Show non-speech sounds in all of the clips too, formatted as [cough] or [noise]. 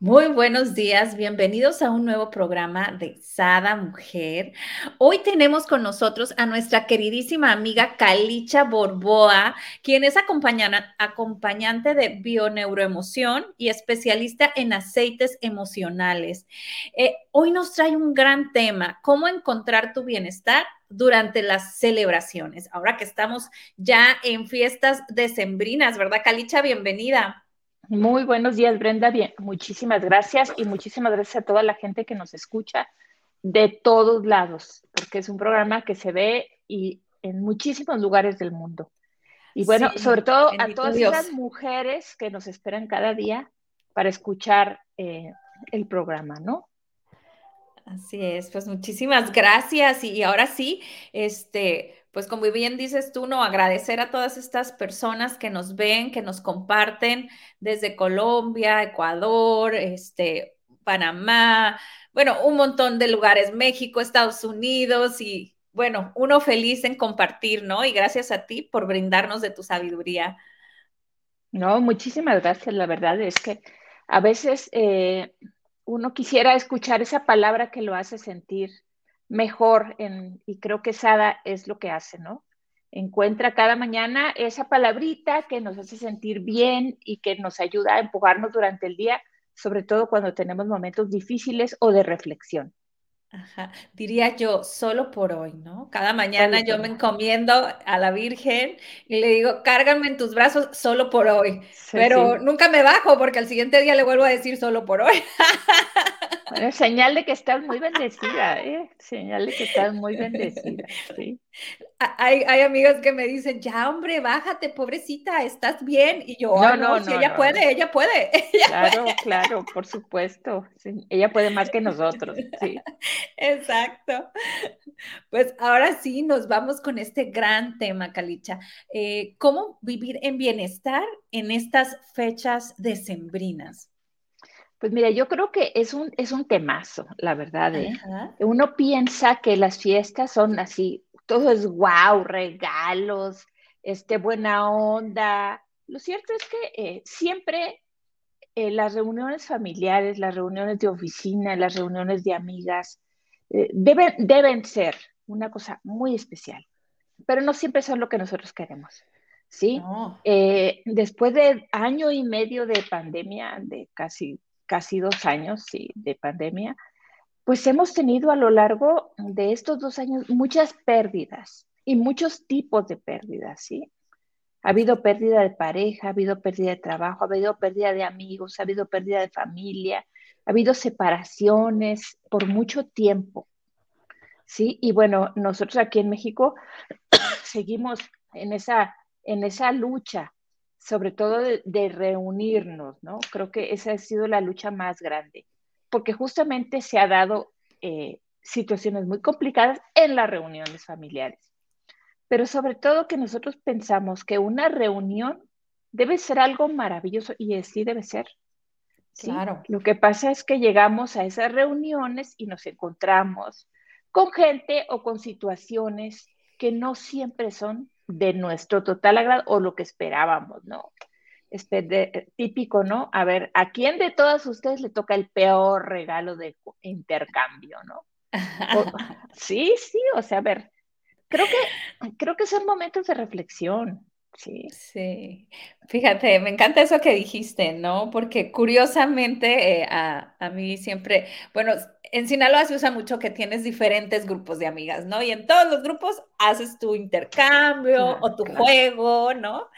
Muy buenos días, bienvenidos a un nuevo programa de Sada Mujer. Hoy tenemos con nosotros a nuestra queridísima amiga Calicha Borboa, quien es acompañante de bioneuroemoción y especialista en aceites emocionales. Eh, hoy nos trae un gran tema, cómo encontrar tu bienestar durante las celebraciones. Ahora que estamos ya en fiestas decembrinas, ¿verdad, Calicha? Bienvenida. Muy buenos días, Brenda. Bien, muchísimas gracias y muchísimas gracias a toda la gente que nos escucha de todos lados, porque es un programa que se ve y en muchísimos lugares del mundo. Y bueno, sobre todo a todas esas mujeres que nos esperan cada día para escuchar eh, el programa, ¿no? Así es, pues muchísimas gracias. Y ahora sí, este, pues como bien dices tú, no agradecer a todas estas personas que nos ven, que nos comparten desde Colombia, Ecuador, este, Panamá, bueno, un montón de lugares, México, Estados Unidos y bueno, uno feliz en compartir, ¿no? Y gracias a ti por brindarnos de tu sabiduría. No, muchísimas gracias. La verdad es que a veces eh, uno quisiera escuchar esa palabra que lo hace sentir mejor en, y creo que Sada es lo que hace, ¿no? Encuentra cada mañana esa palabrita que nos hace sentir bien y que nos ayuda a empujarnos durante el día, sobre todo cuando tenemos momentos difíciles o de reflexión. Ajá. Diría yo, solo por hoy, ¿no? Cada mañana yo me encomiendo a la Virgen y le digo, cárgame en tus brazos solo por hoy. Pero nunca me bajo porque al siguiente día le vuelvo a decir solo por hoy. Bueno, señal de que estás muy bendecida, [laughs] ¿eh? Señal de que estás muy bendecida, sí. Hay, hay amigos que me dicen, ya hombre, bájate, pobrecita, estás bien. Y yo, no, no, si ella puede, [laughs] ella puede. claro, claro, por supuesto. ella puede más que nosotros, sí. [laughs] Exacto. Pues ahora sí, nos vamos con este gran tema, Calicha. Eh, ¿Cómo vivir en bienestar en estas fechas decembrinas? Pues mira, yo creo que es un, es un temazo, la verdad. ¿eh? Uno piensa que las fiestas son así, todo es wow, regalos, este, buena onda. Lo cierto es que eh, siempre eh, las reuniones familiares, las reuniones de oficina, las reuniones de amigas, deben, deben ser una cosa muy especial, pero no siempre son lo que nosotros queremos. ¿sí? después de año y medio de pandemia, de casi casi dos años de pandemia, pues hemos tenido a lo largo de estos dos años muchas pérdidas y muchos tipos de pérdidas, ¿sí? Ha habido pérdida de pareja, ha habido pérdida de trabajo, ha habido pérdida de amigos, ha habido pérdida de familia, ha habido separaciones por mucho tiempo, ¿sí? Y bueno, nosotros aquí en México [coughs] seguimos en esa, en esa lucha sobre todo de, reunirnos, ¿no? Creo que esa ha sido la lucha más grande, porque justamente se ha dado eh, situaciones muy complicadas en las reuniones familiares, pero sobre todo que nosotros pensamos que una reunión debe ser algo maravilloso y así debe ser. Claro. Lo que pasa es que llegamos a esas reuniones y nos encontramos con gente o con situaciones que no siempre son de nuestro total agrado o lo que esperábamos, ¿no? Este, típico, ¿no? A ver, ¿a quién de todas ustedes le toca el peor regalo de intercambio, ¿no? [laughs] sí, sí, o sea, a ver, creo que, creo que son momentos de reflexión. Sí. Sí, fíjate, me encanta eso que dijiste, ¿no? Porque curiosamente eh, a, a, mí siempre, bueno, en Sinaloa se usa mucho que tienes diferentes grupos de amigas, ¿no? Y en todos los grupos haces tu intercambio o tu juego, ¿no?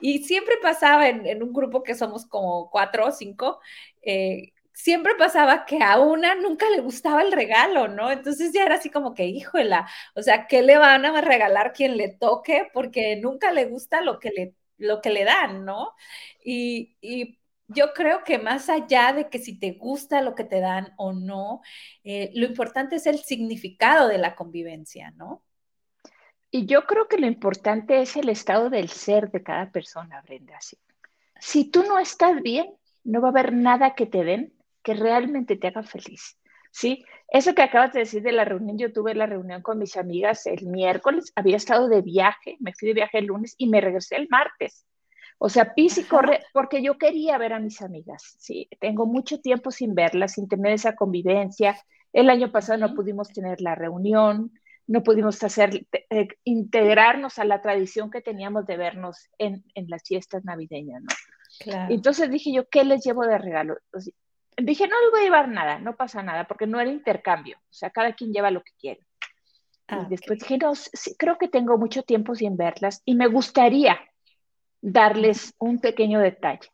Y siempre pasaba en, un grupo que somos como cuatro o cinco, eh, siempre pasaba que a una nunca le gustaba el regalo, ¿no? Entonces ya era así como que, híjola, o sea, ¿qué le van a regalar quien le toque? Porque nunca le gusta lo que le, lo que le dan, ¿no? Y, y yo creo que más allá de que si te gusta lo que te dan o no, eh, lo importante es el significado de la convivencia, ¿no? Y yo creo que lo importante es el estado del ser de cada persona, Brenda. Si tú no estás bien, no va a haber nada que te den que realmente te haga feliz. ¿sí? Eso que acabas de decir de la reunión, yo tuve la reunión con mis amigas el miércoles, había estado de viaje, me fui de viaje el lunes y me regresé el martes. O sea, pis y corre, porque yo quería ver a mis amigas, ¿sí? Tengo mucho tiempo sin verlas, sin tener esa convivencia. El año pasado no pudimos tener la reunión, no pudimos hacer, eh, integrarnos a la tradición que teníamos de vernos en, en las fiestas navideñas, ¿no? Claro. Entonces dije yo, ¿qué les llevo de regalo? Dije, no les voy a llevar nada, no pasa nada, porque no era intercambio, o sea, cada quien lleva lo que quiere. y ah, después dije, no, creo que tengo mucho tiempo sin verlas y me gustaría darles un pequeño detalle.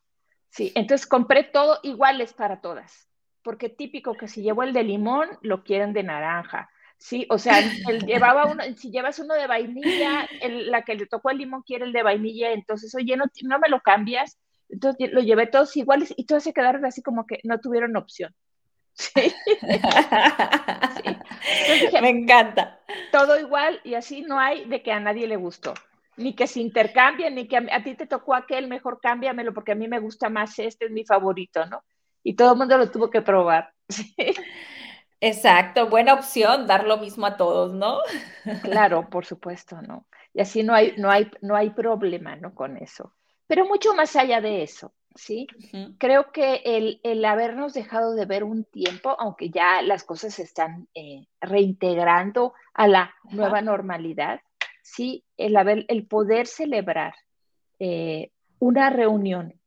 Sí, entonces compré todo iguales para todas, porque típico que si llevo el de limón, lo quieren de naranja. Sí, o sea, él [laughs] llevaba uno, si llevas uno de vainilla, la que le tocó el limón quiere el de vainilla, entonces, oye, no, no me lo cambias. Entonces lo llevé todos iguales y todos se quedaron así como que no tuvieron opción. [laughs] Sí. [laughs] Me encanta. Todo igual y así no hay de que a nadie le gustó. Ni que se intercambien, ni que a, ti te tocó aquel, mejor cámbiamelo porque a mí me gusta más este, es mi favorito, ¿no? Y todo el mundo lo tuvo que probar. [laughs] Exacto, buena opción dar lo mismo a todos, ¿no? Claro, por supuesto, ¿no? Y así no hay, no hay, no hay problema, ¿no? Con eso. Pero mucho más allá de eso, ¿sí? Creo que el, habernos dejado de ver un tiempo, aunque ya las cosas se están eh, reintegrando a la nueva normalidad, ¿sí? El, haber, el poder celebrar eh, una reunión.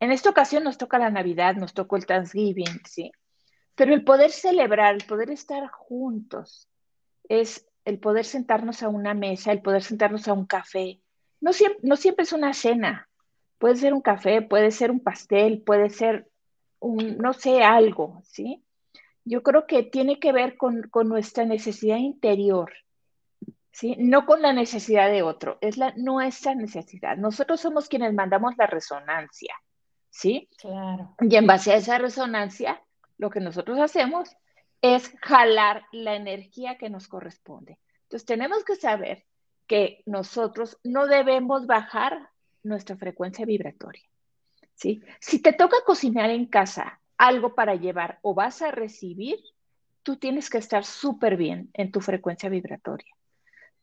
En esta ocasión nos toca la Navidad, nos tocó el Thanksgiving, ¿sí? Pero el poder celebrar, el poder estar juntos, es el poder sentarnos a una mesa, el poder sentarnos a un café. No siempre, no siempre es una cena, Puede ser un café, puede ser un pastel, puede ser un, no sé, algo, ¿sí? Yo creo que tiene que ver con, nuestra necesidad interior, ¿sí? No con la necesidad de otro, es la, nuestra necesidad. Nosotros somos quienes mandamos la resonancia, ¿sí? Claro. Y en base a esa resonancia, lo que nosotros hacemos es jalar la energía que nos corresponde. Entonces tenemos que saber que nosotros no debemos bajar nuestra frecuencia vibratoria. ¿sí? Si te toca cocinar en casa algo para llevar o vas a recibir, tú tienes que estar súper bien en tu frecuencia vibratoria,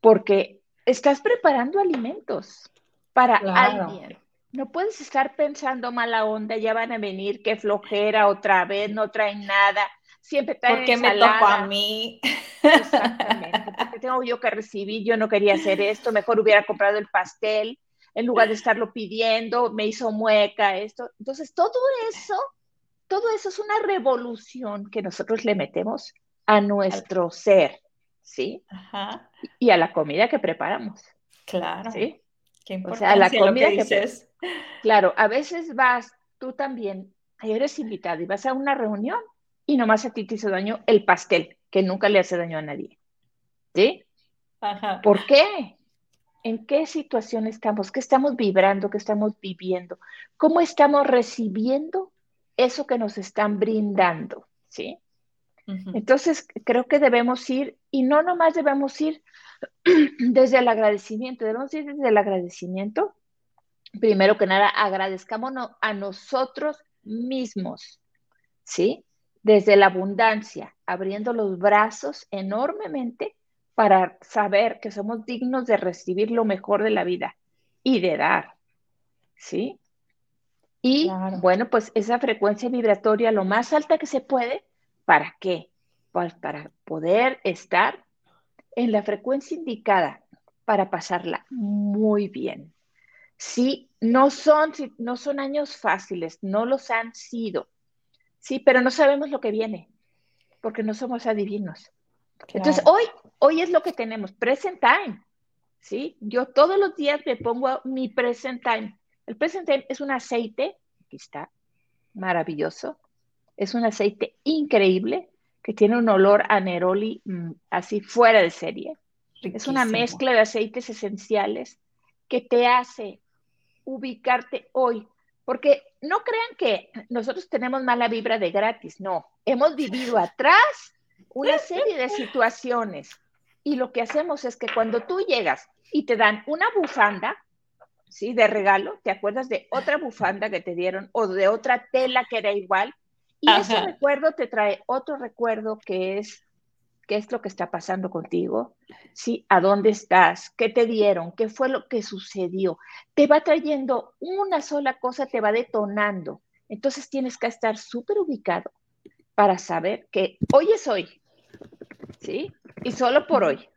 porque estás preparando alimentos para alguien. No puedes estar pensando mala onda, ya van a venir, qué flojera otra vez, no traen nada, siempre traen ¿Por me tocó a mí? Exactamente, porque tengo yo que recibir, yo no quería hacer esto, mejor hubiera comprado el pastel, en lugar de estarlo pidiendo, me hizo mueca esto. Entonces, todo eso, todo eso es una revolución que nosotros le metemos a nuestro ser, ¿sí? Ajá. Y a la comida que preparamos. Claro. ¿Sí? Qué o sea, a la comida que, dices. Claro, a veces vas, tú también, eres invitado y vas a una reunión y nomás a ti te hizo daño el pastel, que nunca le hace daño a nadie. ¿Sí? Ajá. ¿Por qué? En qué situación estamos, qué estamos vibrando, qué estamos viviendo, cómo estamos recibiendo eso que nos están brindando, ¿sí? Entonces, creo que debemos ir, y no nomás debemos ir [clears throat] desde el agradecimiento, debemos ir desde el agradecimiento. Primero que nada, agradezcámonos a nosotros mismos, ¿sí? Desde la abundancia, abriendo los brazos enormemente para saber que somos dignos de recibir lo mejor de la vida y de dar, ¿sí? Y bueno, pues esa frecuencia vibratoria lo más alta que se puede, ¿para qué? Pues para poder estar en la frecuencia indicada para pasarla muy bien. Sí, no son, no son años fáciles, no los han sido, sí, pero no sabemos lo que viene, porque no somos adivinos. Entonces, hoy, hoy es lo que tenemos, present time, ¿sí? Yo todos los días me pongo mi present time. El present time es un aceite, aquí está, maravilloso, es un aceite increíble que tiene un olor a neroli mm, así fuera de serie. Es una mezcla de aceites esenciales que te hace ubicarte hoy Porque no crean que nosotros tenemos mala vibra de gratis, no. Hemos vivido atrás una serie de situaciones y lo que hacemos es que cuando tú llegas y te dan una bufanda, ¿sí? De regalo, ¿te acuerdas de otra bufanda que te dieron o de otra tela que era igual? Y ese recuerdo te trae otro recuerdo que es qué es lo que está pasando contigo, ¿sí? ¿A dónde estás? ¿Qué te dieron? ¿Qué fue lo que sucedió? Te va trayendo una sola cosa, te va detonando. Entonces tienes que estar súper ubicado para saber que hoy es hoy, ¿sí? Y solo por hoy.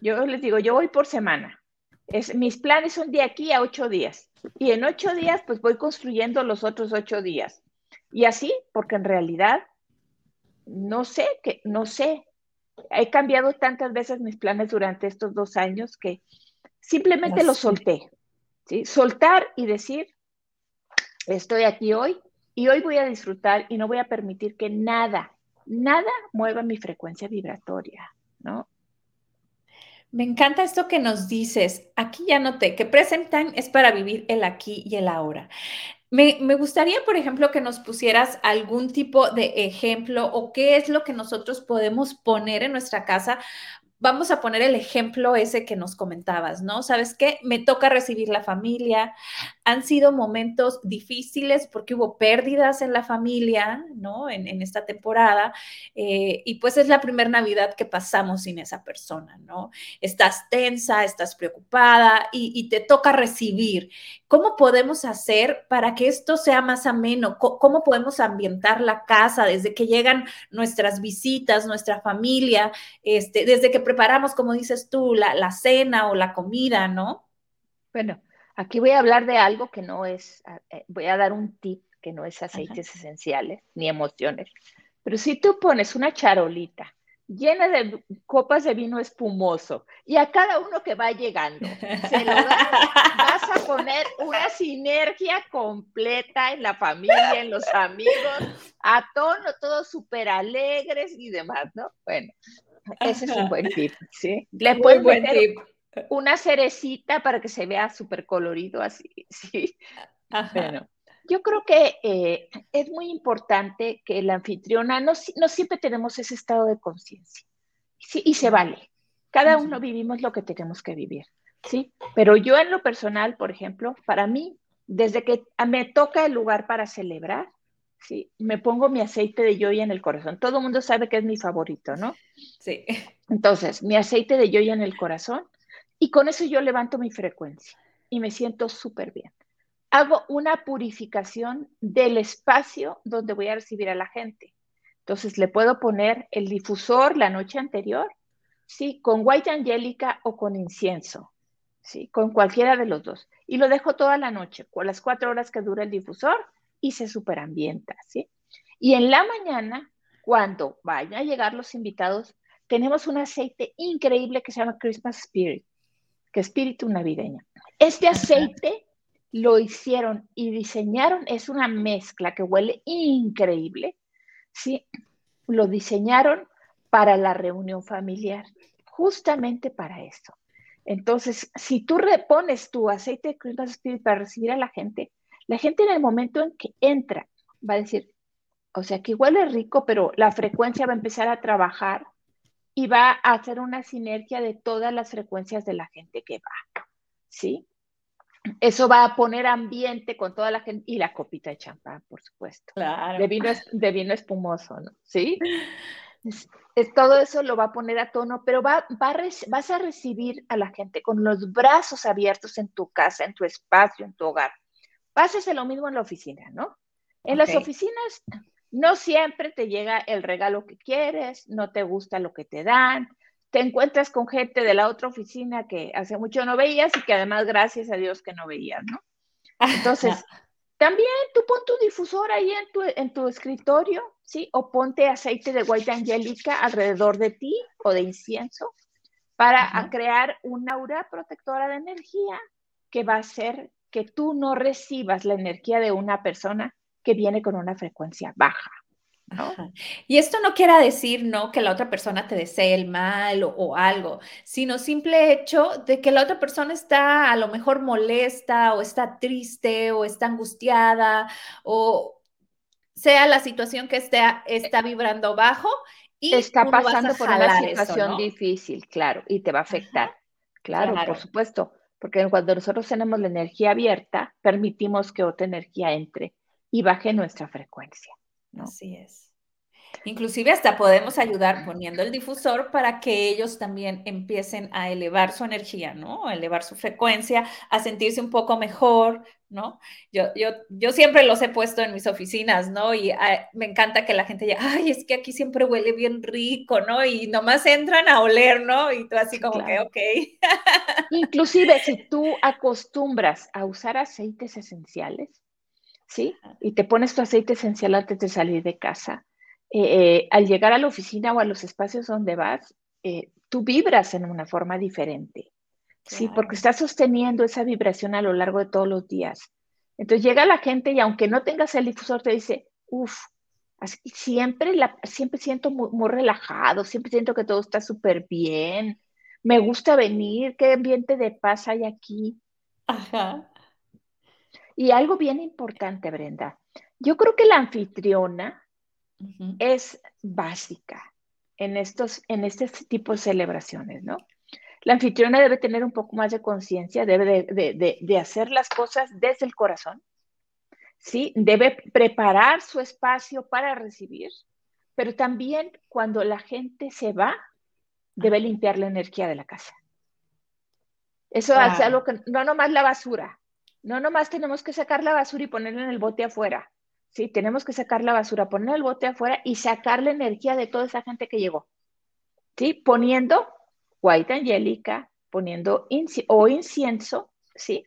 Yo les digo, yo voy por semana. Es, mis planes son de aquí a ocho días. Y en ocho días, pues voy construyendo los otros ocho días. Y así, porque en realidad no sé, que, no sé he cambiado tantas veces mis planes durante estos dos años que simplemente los solté. ¿sí? Soltar y decir, estoy aquí hoy y hoy voy a disfrutar y no voy a permitir que nada, nada mueva mi frecuencia vibratoria, ¿no? Me encanta esto que nos dices. Aquí ya noté que present time es para vivir el aquí y el ahora. Me, gustaría, por ejemplo, que nos pusieras algún tipo de ejemplo o qué es lo que nosotros podemos poner en nuestra casa vamos a poner el ejemplo ese que nos comentabas, ¿no? ¿Sabes qué? Me toca recibir la familia. Han sido momentos difíciles porque hubo pérdidas en la familia, ¿no? En, esta temporada. Eh, y pues es la primera Navidad que pasamos sin esa persona, ¿no? Estás tensa, estás preocupada y, y te toca recibir. ¿Cómo podemos hacer para que esto sea más ameno? ¿Cómo podemos ambientar la casa desde que llegan nuestras visitas, nuestra familia, este, desde que preparamos, como dices tú, la, cena o la comida, ¿no? Bueno, aquí voy a hablar de algo que no es, eh, voy a dar un tip que no es aceites esenciales ni emociones, pero si tú pones una charolita llena de copas de vino espumoso y a cada uno que va llegando se lo vas a poner una sinergia completa en la familia, en los amigos, a tono, todos súper alegres y demás, ¿no? Bueno, ese es un buen tip, ¿sí? Le puedes buen tip. una cerecita para que se vea súper colorido así, [laughs] ¿sí? Bueno, yo creo que eh, es muy importante que la anfitriona, no, no siempre tenemos ese estado de conciencia, ¿sí? Y se vale. Cada uno vivimos lo que tenemos que vivir, ¿sí? Pero yo en lo personal, por ejemplo, para mí, desde que me toca el lugar para celebrar, ¿sí? Me pongo mi aceite de yoya en el corazón. Todo el mundo sabe que es mi favorito, ¿no? Sí. Entonces, mi aceite de yoya en el corazón y con eso yo levanto mi frecuencia y me siento súper bien hago una purificación del espacio donde voy a recibir a la gente. Entonces le puedo poner el difusor la noche anterior, sí, con white angélica o con incienso, sí, con cualquiera de los dos. Y lo dejo toda la noche, con las cuatro horas que dura el difusor y se superambienta, sí. Y en la mañana, cuando vayan a llegar los invitados, tenemos un aceite increíble que se llama Christmas Spirit, que es espíritu navideño. Este aceite lo hicieron y diseñaron, es una mezcla que huele increíble, ¿sí? Lo diseñaron para la reunión familiar, justamente para eso. Entonces, si tú repones tu aceite de Christmas Spirit para recibir a la gente, la gente en el momento en que entra va a decir, o sea, que huele rico, pero la frecuencia va a empezar a trabajar y va a hacer una sinergia de todas las frecuencias de la gente que va, ¿sí? Eso va a poner ambiente con toda la gente y la copita de champán, por supuesto. Claro. De vino, de vino espumoso, ¿no? ¿Sí? [laughs] Es, todo eso lo va a poner a tono, pero va, vas a recibir a la gente con los brazos abiertos en tu casa, en tu espacio, en tu hogar. Pásese lo mismo en la oficina, ¿no? En las oficinas no siempre te llega el regalo que quieres, no te gusta lo que te dan, te encuentras con gente de la otra oficina que hace mucho no veías y que además gracias a Dios que no veías, ¿no? Entonces, también tú pon tu difusor ahí en tu, en tu escritorio, ¿sí? O ponte aceite de white angélica alrededor de ti o de incienso para crear una aura protectora de energía que va a hacer que tú no recibas la energía de una persona que viene con una frecuencia baja, Y esto no quiere decir, ¿no? Que la otra persona te desee el mal o, algo, sino simple hecho de que la otra persona está a lo mejor molesta o está triste o está angustiada o sea la situación que esté, está vibrando bajo y está pasando por una situación difícil, claro, y te va a afectar. claro, por supuesto, porque cuando nosotros tenemos la energía abierta, permitimos que otra energía entre y baje nuestra frecuencia. Así es. Inclusive hasta podemos ayudar poniendo el difusor para que ellos también empiecen a elevar su energía, ¿no? A elevar su frecuencia, a sentirse un poco mejor, ¿no? Yo, yo, yo siempre los he puesto en mis oficinas, ¿no? Y ah, me encanta que la gente diga, ay, es que aquí siempre huele bien rico, ¿no? Y nomás entran a oler, ¿no? Y tú así como que, ok. Inclusive si [laughs] tú acostumbras a usar aceites esenciales, ¿sí? Y te pones tu aceite esencial antes de salir de casa. Eh, eh, al llegar a la oficina o a los espacios donde vas, eh, tú vibras en una forma diferente, ¿sí? Porque estás sosteniendo esa vibración a lo largo de todos los días. Entonces llega la gente y aunque no tengas el difusor, te dice, uff, siempre, la, siempre siento muy, muy, relajado, siempre siento que todo está súper bien, me gusta venir, qué ambiente de paz hay aquí. Ajá. Y algo bien importante, Brenda. Yo creo que la anfitriona es básica en, estos, en este tipo de celebraciones, ¿no? La anfitriona debe tener un poco más de conciencia, debe de, hacer las cosas desde el corazón, ¿sí? Debe preparar su espacio para recibir, pero también cuando la gente se va, debe limpiar la energía de la casa. Eso hace algo que no nomás la basura, no nomás tenemos que sacar la basura y ponerla en el bote afuera. Sí, tenemos que sacar la basura, poner el bote afuera y sacar la energía de toda esa gente que llegó. ¿Sí? Poniendo white angélica, poniendo o incienso, ¿sí?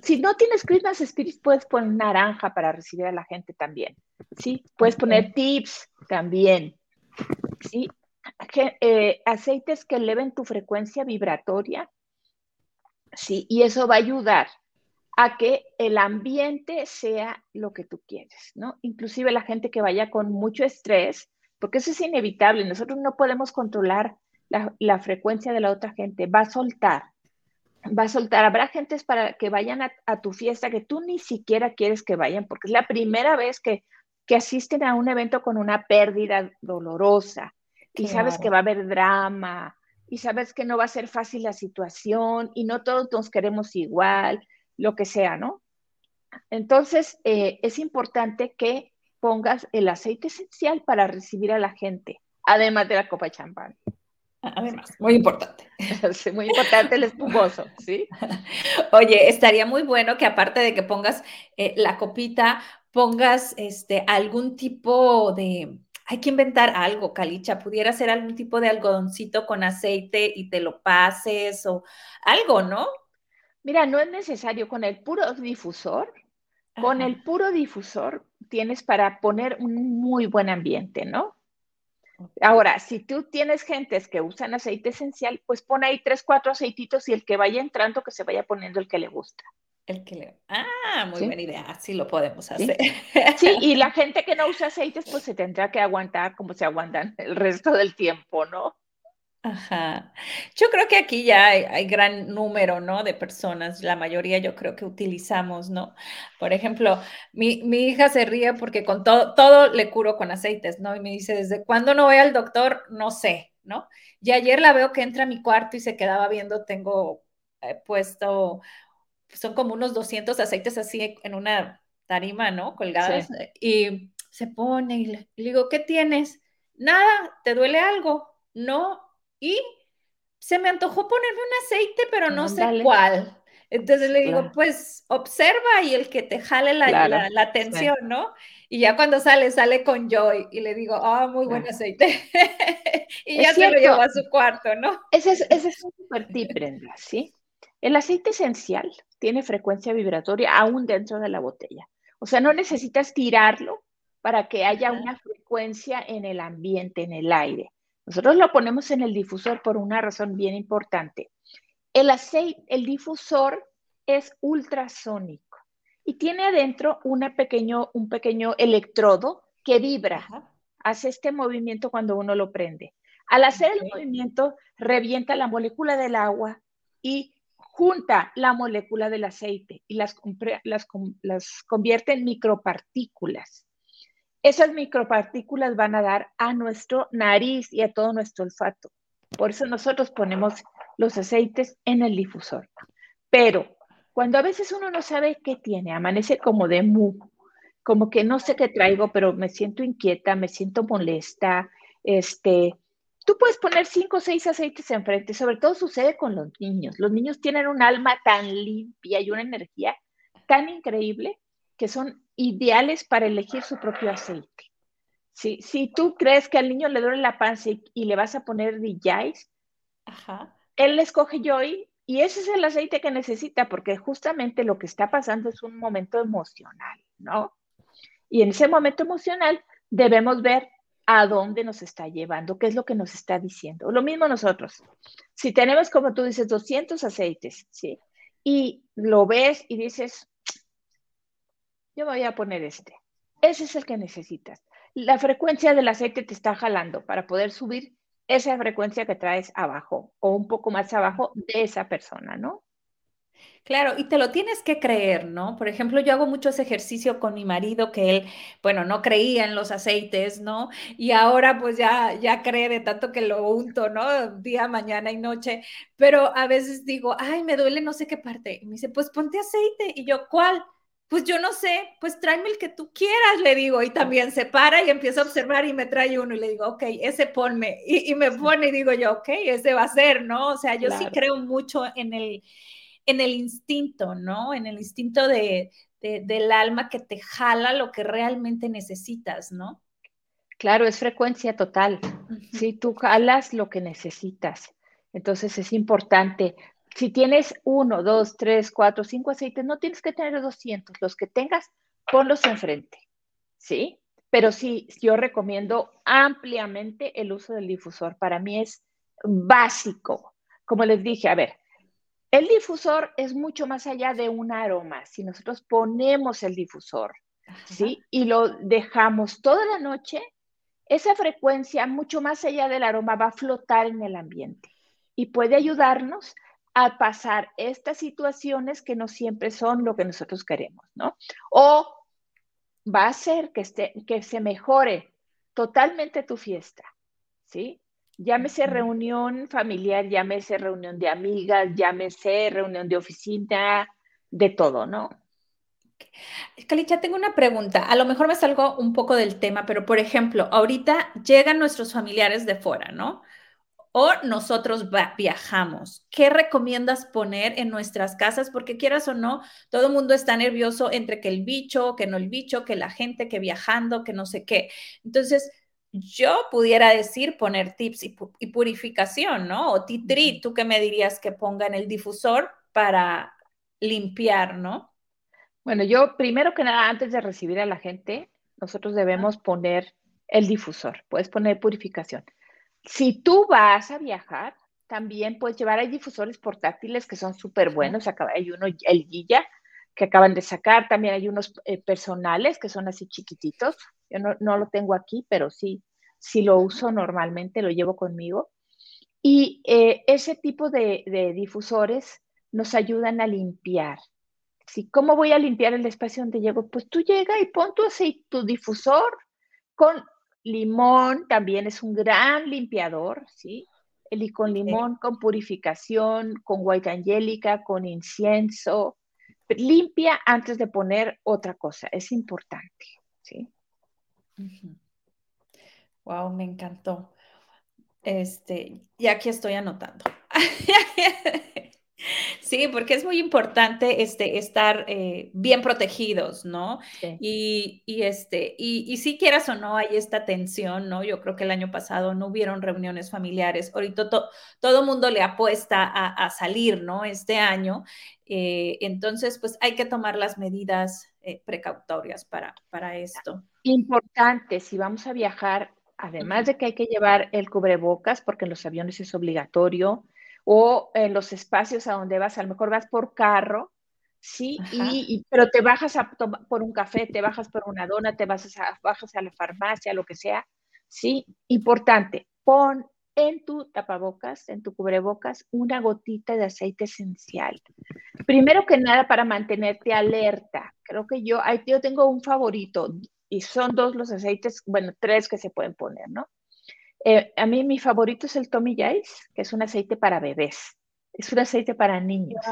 Si no tienes Christmas Spirit, puedes poner naranja para recibir a la gente también, ¿sí? Puedes poner tips también, ¿sí? Eh, aceites que eleven tu frecuencia vibratoria, ¿sí? Y eso va a ayudar a que el ambiente sea lo que tú quieres, ¿no? Inclusive la gente que vaya con mucho estrés, porque eso es inevitable, nosotros no podemos controlar la, frecuencia de la otra gente, va a soltar, va a soltar. Habrá gentes para que vayan a, tu fiesta que tú ni siquiera quieres que vayan, porque es la primera vez que, que asisten a un evento con una pérdida dolorosa y sabes que va a haber drama y sabes que no va a ser fácil la situación y no todos nos queremos igual lo que sea, ¿no? Entonces, eh, es importante que pongas el aceite esencial para recibir a la gente, además de la copa de champán. Además, muy importante. [laughs] Sí, muy importante el espumoso, ¿sí? [laughs] Oye, estaría muy bueno que aparte de que pongas eh, la copita, pongas este, algún tipo de, hay que inventar algo, Calicha, pudiera ser algún tipo de algodoncito con aceite y te lo pases o algo, ¿no? Mira, no es necesario con el puro difusor. Con el puro difusor tienes para poner un muy buen ambiente, ¿no? Ahora, si tú tienes gentes que usan aceite esencial, pues pon ahí tres, cuatro aceititos y el que vaya entrando que se vaya poniendo el que le gusta. El que le... Ah, muy buena idea, así lo podemos hacer. ¿Sí? y la [laughs] gente que no usa aceites, pues se tendrá que aguantar como se aguantan el resto del tiempo, ¿no? Ajá. Yo creo que aquí ya hay, gran número, ¿no? De personas, la mayoría yo creo que utilizamos, ¿no? Por ejemplo, mi, hija se ríe porque con todo, todo le curo con aceites, ¿no? Y me dice, ¿desde cuándo no voy al doctor? No sé, ¿no? Y ayer la veo que entra a mi cuarto y se quedaba viendo, tengo eh, puesto, son como unos 200 aceites así en una tarima, ¿no? Colgadas. Y se pone y le digo, ¿qué tienes? Nada, ¿te duele algo? No, y se me antojó ponerme un aceite, pero no sé cuál. Entonces le digo, pues observa y el que te jale la, atención, ¿no? Y ya cuando sale, sale con Joy y le digo, ah, muy buen aceite. [laughs] y ya se lo llevo a su cuarto, ¿no? Ese es, ese es un super tip, Brenda, ¿sí? El aceite esencial tiene frecuencia vibratoria aún dentro de la botella. O sea, no necesitas tirarlo para que haya una frecuencia en el ambiente, en el aire. Nosotros lo ponemos en el difusor por una razón bien importante. El aceite, el difusor es ultrasónico y tiene adentro una pequeño, un pequeño electrodo que vibra hace este movimiento cuando uno lo prende. Al hacer el movimiento, revienta la molécula del agua y junta la molécula del aceite y las, las, las convierte en micropartículas. Esas micropartículas van a dar a nuestro nariz y a todo nuestro olfato. Por eso nosotros ponemos los aceites en el difusor. Pero cuando a veces uno no sabe qué tiene, amanece como de mu, como que no sé qué traigo, pero me siento inquieta, me siento molesta, este, tú puedes poner cinco o seis aceites enfrente, sobre todo sucede con los niños. Los niños tienen un alma tan limpia y una energía tan increíble que son ideales para elegir su propio aceite. Si, si tú crees que al niño le duele la panza y, le vas a poner DJs, él escoge Joy y ese es el aceite que necesita porque justamente lo que está pasando es un momento emocional, ¿no? Y en ese momento emocional debemos ver a dónde nos está llevando, qué es lo que nos está diciendo. Lo mismo nosotros. Si tenemos, como tú dices, 200 aceites, ¿sí? Y lo ves y dices, yo voy a poner este. Ese es el que necesitas. La frecuencia del aceite te está jalando para poder subir esa frecuencia que traes abajo o un poco más abajo de esa persona, ¿no? Claro, y te lo tienes que creer, ¿no? Por ejemplo, yo hago mucho ese ejercicio con mi marido que él, bueno, no creía en los aceites, ¿no? Y ahora pues ya, ya cree de tanto que lo unto, ¿no? Día, mañana y noche, pero a veces digo, ay, me duele no sé qué parte. Y me dice, pues ponte aceite. Y yo, ¿cuál? Pues yo no sé, pues tráeme el que tú quieras, le digo, y también se para y empieza a observar y me trae uno y le digo, ok, ese ponme, y, me pone y digo yo, ok, ese va a ser, ¿no? O sea, yo sí creo mucho en el, en el instinto, ¿no? En el instinto de, del alma que te jala lo que realmente necesitas, ¿no? Claro, es frecuencia total. Si tú jalas lo que necesitas. Entonces es importante. Si tienes uno, dos, tres, cuatro, cinco aceites, no tienes que tener 200. Los que tengas, ponlos enfrente. ¿Sí? Pero sí, yo recomiendo ampliamente el uso del difusor. Para mí es básico. Como les dije, a ver, el difusor es mucho más allá de un aroma. Si nosotros ponemos el difusor, ¿sí? Y lo dejamos toda la noche, esa frecuencia, mucho más allá del aroma, va a flotar en el ambiente y puede ayudarnos a pasar estas situaciones que no siempre son lo que nosotros queremos, ¿no? O va a hacer que, esté, que se mejore totalmente tu fiesta, ¿sí? Llámese reunión familiar, llámese reunión de amigas, llámese reunión de oficina, de todo, ¿no? Calicha, tengo una pregunta. A lo mejor me salgo un poco del tema, pero por ejemplo, ahorita llegan nuestros familiares de fuera, ¿no? O nosotros viajamos. ¿Qué recomiendas poner en nuestras casas? Porque quieras o no, todo el mundo está nervioso entre que el bicho, que no el bicho, que la gente, que viajando, que no sé qué. Entonces, yo pudiera decir poner tips y, purificación, ¿no? O titri, ¿tú qué me dirías que ponga en el difusor para limpiar, ¿no? Bueno, yo primero que nada, antes de recibir a la gente, nosotros debemos poner el difusor, puedes poner purificación. Si tú vas a viajar, también puedes llevar, hay difusores portátiles que son súper buenos, hay uno, el Guilla, que acaban de sacar, también hay unos eh, personales que son así chiquititos, yo no, lo tengo aquí, pero sí, sí lo uso normalmente, lo llevo conmigo. Y eh, ese tipo de, difusores nos ayudan a limpiar. ¿Sí? ¿Cómo voy a limpiar el espacio donde llego? Pues tú llega y pon tu tu difusor con limón, también es un gran limpiador, ¿sí? El con limón, con purificación, con white angélica, con incienso. Limpia antes de poner otra cosa, es importante, ¿sí? Wow, me encantó. Este, y aquí estoy anotando. [laughs] Sí, porque es muy importante este, estar eh, bien protegidos, ¿no? Y, este, y, si quieras o no, hay esta tensión, ¿no? Yo creo que el año pasado no hubieron reuniones familiares. Ahorita todo mundo le apuesta a, salir, ¿no? Este año. Eh, entonces, pues hay que tomar las medidas eh, precautorias para, para esto. Importante, si vamos a viajar, además de que hay que llevar el cubrebocas, porque en los aviones es obligatorio, o en los espacios a donde vas, a lo mejor vas por carro, sí, y, pero te bajas a por un café, te bajas por una dona, te vas a, bajas a la farmacia, lo que sea, Sí, importante, pon en tu tapabocas, en tu cubrebocas, una gotita de aceite esencial. Primero que nada, para mantenerte alerta. Creo que yo, yo tengo un favorito y son dos los aceites, bueno, tres que se pueden poner, ¿no? Eh, a mí mi favorito es el Tommy que es un aceite para bebés. Es un aceite para niños.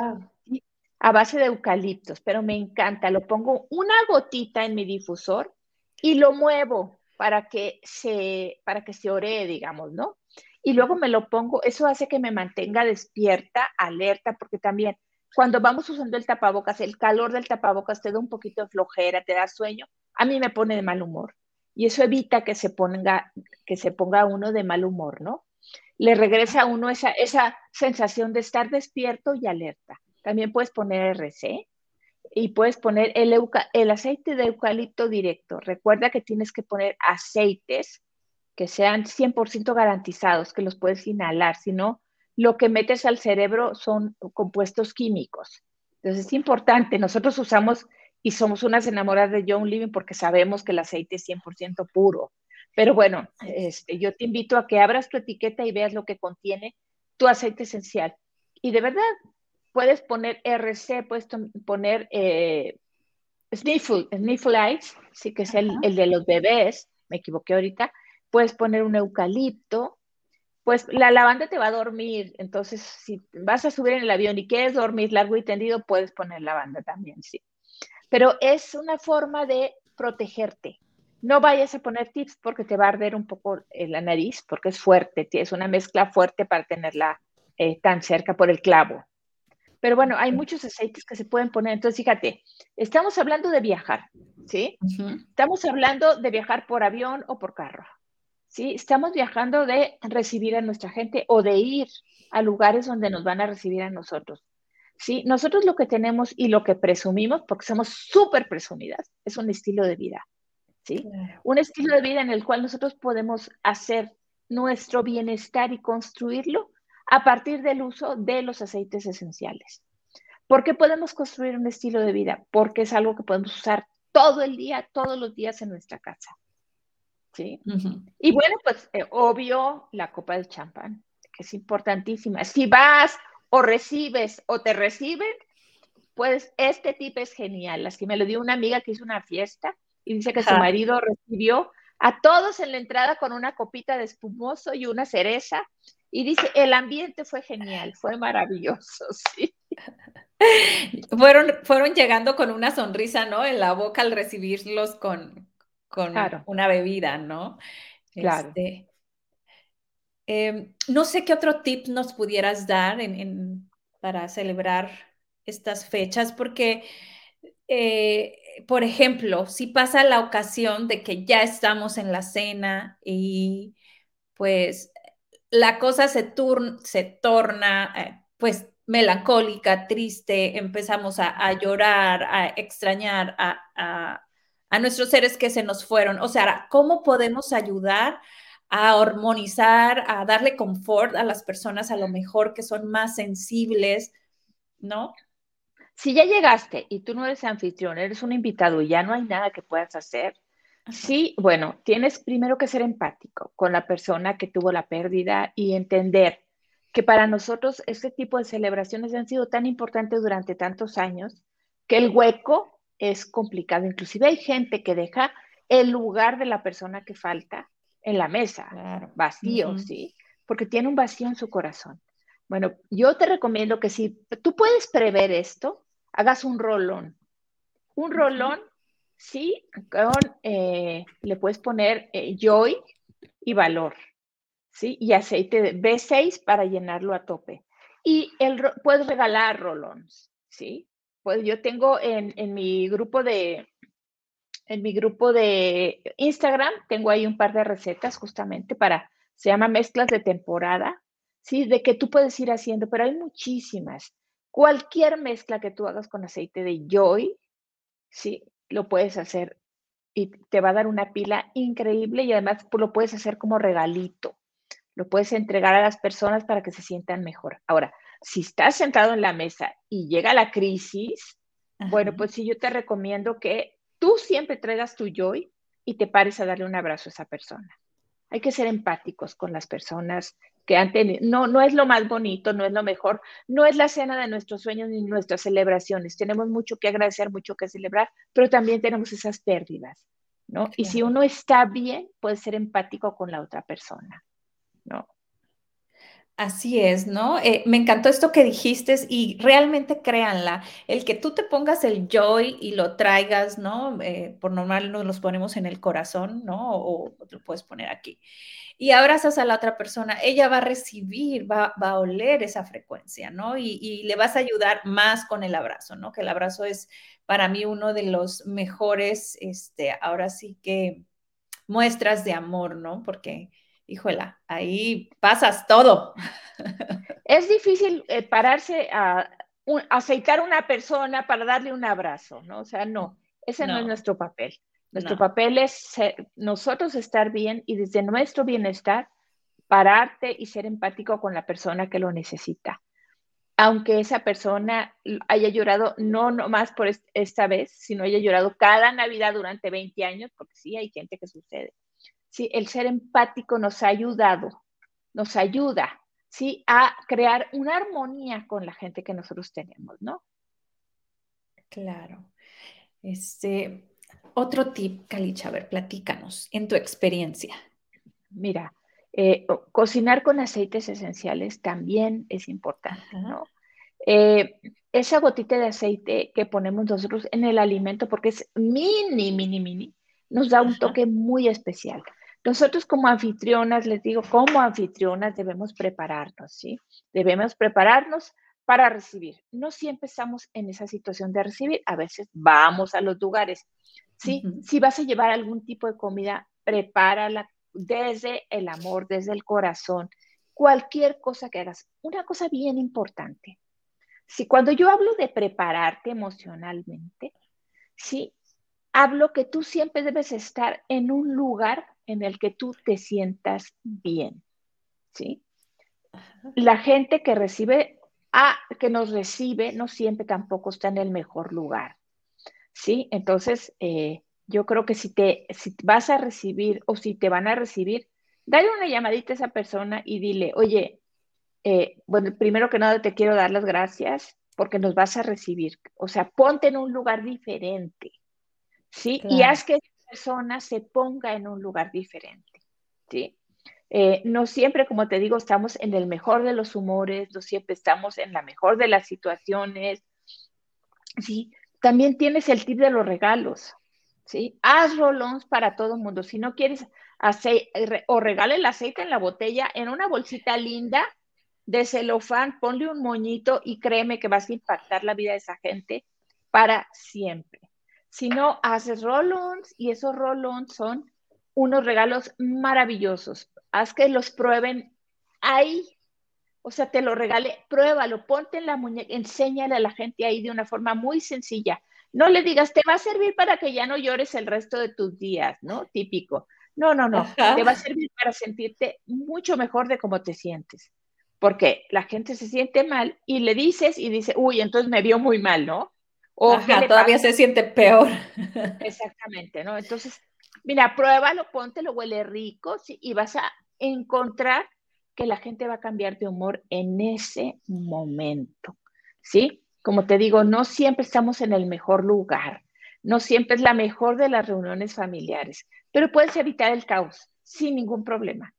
A base de eucaliptos, pero me encanta. Lo pongo una gotita en mi difusor y lo muevo para que se, para que se ore, digamos, ¿no? Y luego me lo pongo, eso hace que me mantenga despierta, alerta, porque también cuando vamos usando el tapabocas, el calor del tapabocas te da un poquito de flojera, te da sueño, a mí me pone de mal humor. Y eso evita que se ponga, que se ponga uno de mal humor, ¿no? Le regresa a uno esa, esa sensación de estar despierto y alerta. También puedes poner RC y puedes poner el, el aceite de eucalipto directo. Recuerda que tienes que poner aceites que sean 100% garantizados, que los puedes inhalar, si no, lo que metes al cerebro son compuestos químicos. Entonces es importante, nosotros usamos y somos unas enamoradas de John Living porque sabemos que el aceite es 100% puro. Pero bueno, este, yo te invito a que abras tu etiqueta y veas lo que contiene tu aceite esencial. Y de verdad, puedes poner RC, puedes poner eh, Sniffle, Sniffle sí que es el, el, de los bebés, me equivoqué ahorita. Puedes poner un eucalipto, pues la lavanda te va a dormir. Entonces, si vas a subir en el avión y quieres dormir largo y tendido, puedes poner lavanda también, sí. Pero es una forma de protegerte. No vayas a poner tips porque te va a arder un poco la nariz, porque es fuerte, es una mezcla fuerte para tenerla eh, tan cerca por el clavo. Pero bueno, hay muchos aceites que se pueden poner. Entonces, fíjate, estamos hablando de viajar, ¿sí? Estamos hablando de viajar por avión o por carro. ¿sí? Estamos viajando de recibir a nuestra gente o de ir a lugares donde nos van a recibir a nosotros. ¿Sí? Nosotros lo que tenemos y lo que presumimos, porque somos súper presumidas, es un estilo de vida. ¿sí? Un estilo de vida en el cual nosotros podemos hacer nuestro bienestar y construirlo a partir del uso de los aceites esenciales. ¿Por qué podemos construir un estilo de vida? Porque es algo que podemos usar todo el día, todos los días en nuestra casa. ¿sí? Y bueno, pues eh, obvio la copa de champán, que es importantísima. Si vas o recibes o te reciben, pues este tip es genial. Así me lo dio una amiga que hizo una fiesta y dice que su marido recibió a todos en la entrada con una copita de espumoso y una cereza. Y dice, el ambiente fue genial, fue maravilloso, [laughs] sí. Fueron, fueron llegando con una sonrisa, ¿no? En la boca al recibirlos con, con una bebida, ¿no? Claro. Este, em, no sé qué otro tip nos pudieras dar para celebrar estas fechas, porque, eh, por ejemplo, si pasa la ocasión de que ya estamos en la cena y pues la cosa se, se torna, eh, pues, melancólica, triste, empezamos a, llorar, a extrañar, a a nuestros seres que se nos fueron. O sea, ¿cómo podemos ayudar a hormonizar, a darle confort a las personas a lo mejor que son más sensibles, ¿no? Si ya llegaste y tú no eres anfitrión, eres un invitado y ya no hay nada que puedas hacer, sí, bueno, tienes primero que ser empático con la persona que tuvo la pérdida y entender que para nosotros este tipo de celebraciones han sido tan importantes durante tantos años que el hueco es complicado. Inclusive hay gente que deja el lugar de la persona que falta en la mesa, vacío, ¿sí? Porque tiene un vacío en su corazón. Bueno, yo te recomiendo que si tú puedes prever esto, hagas un rolón. Un rolón, sí, con, eh, le puedes poner eh, joy y valor, ¿sí? Y aceite de B6 para llenarlo a tope. Y el, puedes regalar rolons, ¿sí? pues yo tengo en, mi grupo de, en mi grupo de Instagram, tengo ahí un par de recetas justamente para, se llama mezclas de temporada, ¿sí? De que tú puedes ir haciendo, pero hay muchísimas. Cualquier mezcla que tú hagas con aceite de Joy, ¿sí? Lo puedes hacer y te va a dar una pila increíble y además lo puedes hacer como regalito. Lo puedes entregar a las personas para que se sientan mejor. Ahora, si estás sentado en la mesa y llega la crisis, bueno, pues sí, yo te recomiendo que tú siempre traigas tu joy y te pares a darle un abrazo a esa persona. Hay que ser empáticos con las personas que han tenido. No, no es lo más bonito, no es lo mejor, no es la cena de nuestros sueños ni nuestras celebraciones. Tenemos mucho que agradecer, mucho que celebrar, pero también tenemos esas pérdidas, ¿no? Y si uno está bien, puede ser empático con la otra persona, ¿no? Así es, ¿no? Eh, me encantó esto que dijiste y realmente créanla, el que tú te pongas el joy y lo traigas, ¿no? Eh, por normal nos los ponemos en el corazón, ¿no? O, lo puedes poner aquí. Y abrazas a la otra persona, ella va a recibir, va, a oler esa frecuencia, ¿no? Y, le vas a ayudar más con el abrazo, ¿no? Que el abrazo es para mí uno de los mejores, este, ahora sí que muestras de amor, ¿no? Porque híjola, ahí pasas todo. [laughs] Es difícil eh, pararse a aceitar a una persona para darle un abrazo, ¿no? O sea, no, ese no, es nuestro papel. Nuestro papel es nosotros estar bien y desde nuestro bienestar pararte y ser empático con la persona que lo necesita. Aunque esa persona haya llorado no nomás por esta vez, sino haya llorado cada Navidad durante 20 años, porque sí hay gente que sucede. ¿Sí? El ser empático nos ha ayudado, nos ayuda, ¿sí? A crear una armonía con la gente que nosotros tenemos, ¿no? Claro. Este, otro tip, Calicha, a ver, platícanos, en tu experiencia. Mira, eh, cocinar con aceites esenciales también es importante, ¿no? Eh, esa gotita de aceite que ponemos nosotros en el alimento, porque es mini, mini, mini, nos da un toque muy especial. Nosotros como anfitrionas, les digo, como anfitrionas debemos prepararnos, ¿sí? Debemos prepararnos para recibir. No siempre estamos en esa situación de recibir, a veces vamos a los lugares, ¿sí? Si vas a llevar algún tipo de comida, prepárala desde el amor, desde el corazón, cualquier cosa que hagas. Una cosa bien importante, si cuando yo hablo de prepararte emocionalmente, ¿sí? Hablo que tú siempre debes estar en un lugar en el que tú te sientas bien, ¿sí? La gente que recibe, ah, que nos recibe, no siempre tampoco está en el mejor lugar, ¿sí? Entonces, eh, yo creo que si te si vas a recibir o si te van a recibir, dale una llamadita a esa persona y dile, oye, eh, bueno, primero que nada te quiero dar las gracias porque nos vas a recibir. O sea, ponte en un lugar diferente, ¿sí? Y haz que persona se ponga en un lugar diferente, ¿sí? Eh, no siempre, como te digo, estamos en el mejor de los humores, no siempre estamos en la mejor de las situaciones, ¿sí? También tienes el tip de los regalos, ¿sí? Haz rolons para todo el mundo. Si no quieres o regale el aceite en la botella, en una bolsita linda de celofán, ponle un moñito y créeme que vas a impactar la vida de esa gente para siempre sino haces roll-ons y esos roll-ons son unos regalos maravillosos. Haz que los prueben ahí. O sea, te lo regale, pruébalo, ponte en la muñeca, enséñale a la gente ahí de una forma muy sencilla. No le digas, te va a servir para que ya no llores el resto de tus días, ¿no? Típico. No, no, no. Te va a servir para sentirte mucho mejor de cómo te sientes. Porque la gente se siente mal y le dices y dice, uy, entonces me vio muy mal, ¿no? O todavía se siente peor. [laughs] Exactamente, ¿no? Entonces, mira, pruébalo, póntelo, huele rico y vas a encontrar que la gente va a cambiar de humor en ese momento, ¿sí? Como te digo, no siempre estamos en el mejor lugar, no siempre es la mejor de las reuniones familiares, pero puedes evitar el caos sin ningún problema.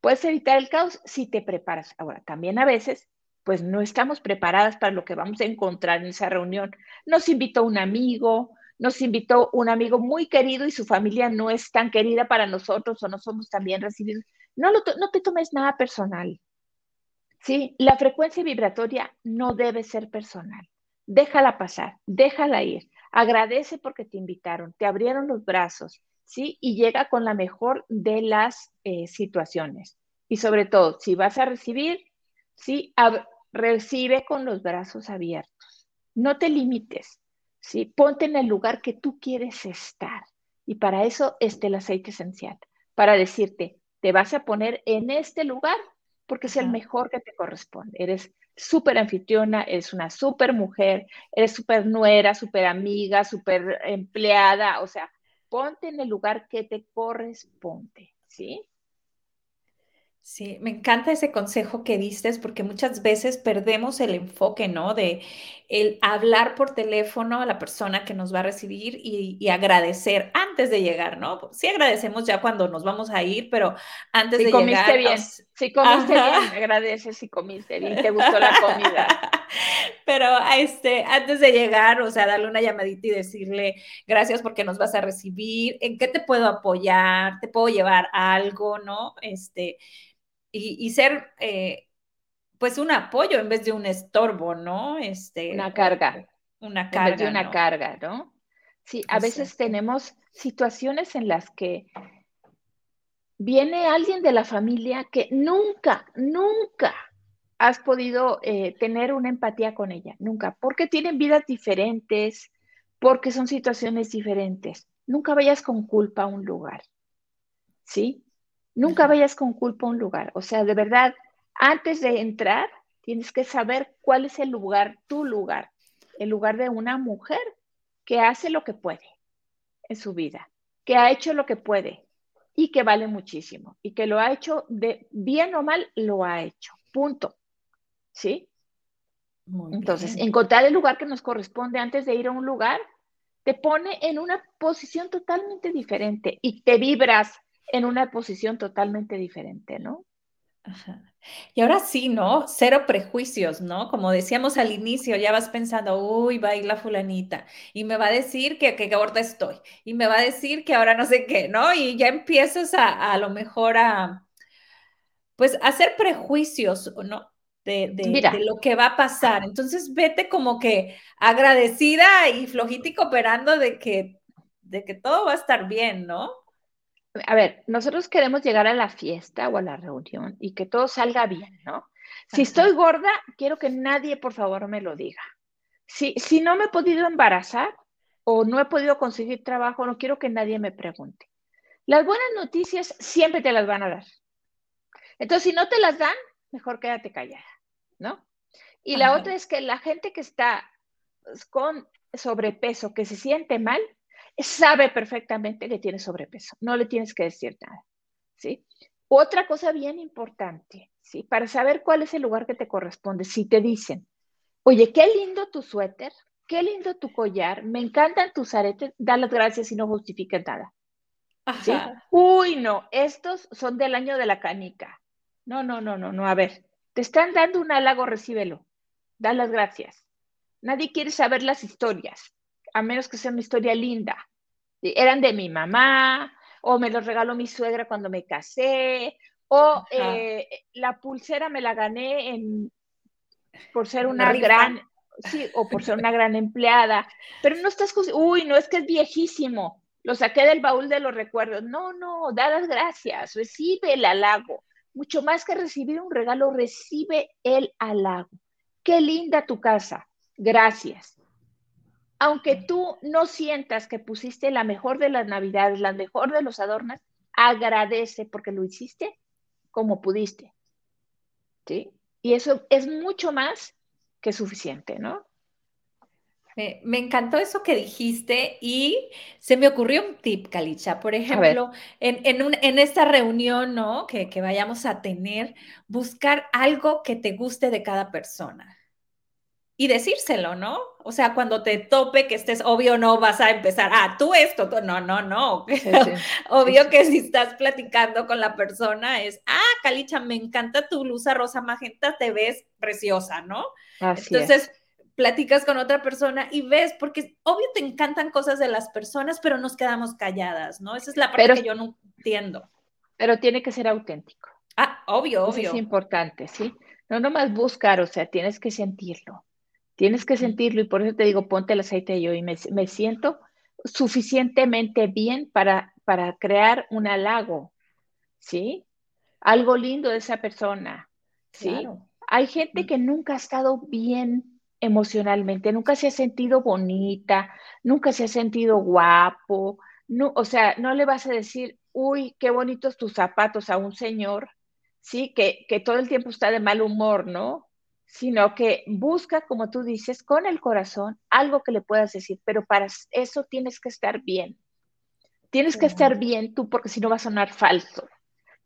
Puedes evitar el caos si te preparas. Ahora, también a veces pues no estamos preparadas para lo que vamos a encontrar en esa reunión. Nos invitó un amigo, nos invitó un amigo muy querido y su familia no es tan querida para nosotros o no somos tan bien recibidos. No, no te tomes nada personal. ¿sí? La frecuencia vibratoria no debe ser personal. Déjala pasar, déjala ir. Agradece porque te invitaron, te abrieron los brazos, ¿sí? Y llega con la mejor de las eh, situaciones. Y sobre todo, si vas a recibir, ¿sí? recibe con los brazos abiertos. No te limites, ¿sí? Ponte en el lugar que tú quieres estar. Y para eso está el aceite esencial, para decirte, te vas a poner en este lugar porque es el mejor que te corresponde. Eres súper anfitriona, eres una súper mujer, eres súper nuera, súper amiga, súper empleada, o sea, ponte en el lugar que te corresponde, ¿sí? Sí, me encanta ese consejo que diste porque muchas veces perdemos el enfoque, ¿no? De el hablar por teléfono a la persona que nos va a recibir y, agradecer antes de llegar, ¿no? Sí agradecemos ya cuando nos vamos a ir, pero antes de comiste llegar. Bien. Si comiste bien, agradeces si comiste bien, te gustó la comida. [laughs] pero este, antes de llegar, o sea, darle una llamadita y decirle gracias porque nos vas a recibir, ¿en qué te puedo apoyar? ¿Te puedo llevar algo, no? Este y, ser eh, pues un apoyo en vez de un estorbo, ¿no? Este, una carga. Una carga. En vez de una carga, ¿no? Sí, a veces tenemos situaciones en las que viene alguien de la familia que nunca, nunca has podido eh, tener una empatía con ella, nunca, porque tienen vidas diferentes, porque son situaciones diferentes. Nunca vayas con culpa a un lugar, ¿sí? Nunca vayas con culpa a un lugar. O sea, de verdad, antes de entrar, tienes que saber cuál es el lugar, tu lugar, el lugar de una mujer que hace lo que puede en su vida, que ha hecho lo que puede y que vale muchísimo y que lo ha hecho de bien o mal, lo ha hecho. Punto. ¿Sí? Entonces, encontrar el lugar que nos corresponde antes de ir a un lugar te pone en una posición totalmente diferente y te vibras en una posición totalmente diferente, ¿no? Ajá. Y ahora sí, ¿no? Cero prejuicios, ¿no? Como decíamos al inicio, ya vas pensando, uy, va a ir la fulanita y me va a decir que, que gorda estoy y me va a decir que ahora no sé qué, ¿no? Y ya empiezas a, a, lo mejor a, pues, hacer prejuicios, ¿no? De, de, de, lo que va a pasar. Entonces, vete como que agradecida y flojita y cooperando de que, de que todo va a estar bien, ¿no? A ver, nosotros queremos llegar a la fiesta o a la reunión y que todo salga bien, ¿no? Si estoy gorda, quiero que nadie, por favor, me lo diga. Si, si no me he podido embarazar o no he podido conseguir trabajo, no quiero que nadie me pregunte. Las buenas noticias siempre te las van a dar. Entonces, si no te las dan, mejor quédate callada, ¿no? Y la otra es que la gente que está con sobrepeso, que se siente mal, sabe perfectamente que tiene sobrepeso, no le tienes que decir nada, ¿sí? Otra cosa bien importante, ¿sí? Para saber cuál es el lugar que te corresponde, si te dicen, oye, qué lindo tu suéter, qué lindo tu collar, me encantan tus aretes, da las gracias y no justifiques nada. ¿sí? Uy, no, estos son del año de la canica. No, no, no, no, no, a ver, te están dando un halago, recíbelo, da las gracias. Nadie quiere saber las historias a menos que sea una historia linda. Eran de mi mamá, o me los regaló mi suegra cuando me casé, o eh, la pulsera me la gané en, por ser una gran, sí, o por ser una gran empleada, pero no estás, uy, no es que es viejísimo, lo saqué del baúl de los recuerdos. No, no, da las gracias, recibe el halago. Mucho más que recibir un regalo, recibe el halago. Qué linda tu casa. Gracias aunque tú no sientas que pusiste la mejor de las navidades, la mejor de los adornos, agradece porque lo hiciste como pudiste. ¿Sí? Y eso es mucho más que suficiente, ¿no? Me, encantó eso que dijiste y se me ocurrió un tip, Calicha. Por ejemplo, en, esta reunión ¿no? que, que vayamos a tener, buscar algo que te guste de cada persona y decírselo, ¿no? O sea, cuando te tope, que estés obvio, no vas a empezar, ah, tú esto, no, no, no. [laughs] obvio que si estás platicando con la persona es, ah, Calicha, me encanta tu blusa rosa magenta, te ves preciosa, ¿no? Entonces, platicas con otra persona y ves, porque obvio te encantan cosas de las personas, pero nos quedamos calladas, ¿no? Esa es la parte que yo no entiendo. Pero tiene que ser auténtico. Ah, obvio, obvio. es importante, ¿sí? No nomás buscar, o sea, tienes que sentirlo. Tienes que sentirlo y por eso te digo, ponte el aceite yo y me, siento suficientemente bien para, para crear un halago, ¿sí? Algo lindo de esa persona, ¿sí? Hay gente que nunca ha estado bien emocionalmente, nunca se ha sentido bonita, nunca se ha sentido guapo, no, o sea, no le vas a decir, uy, qué bonitos tus zapatos a un señor, ¿sí? Que, que todo el tiempo está de mal humor, ¿no? Sino que busca, como tú dices, con el corazón algo que le puedas decir, pero para eso tienes que estar bien. Tienes que estar bien tú porque si no va a sonar falso.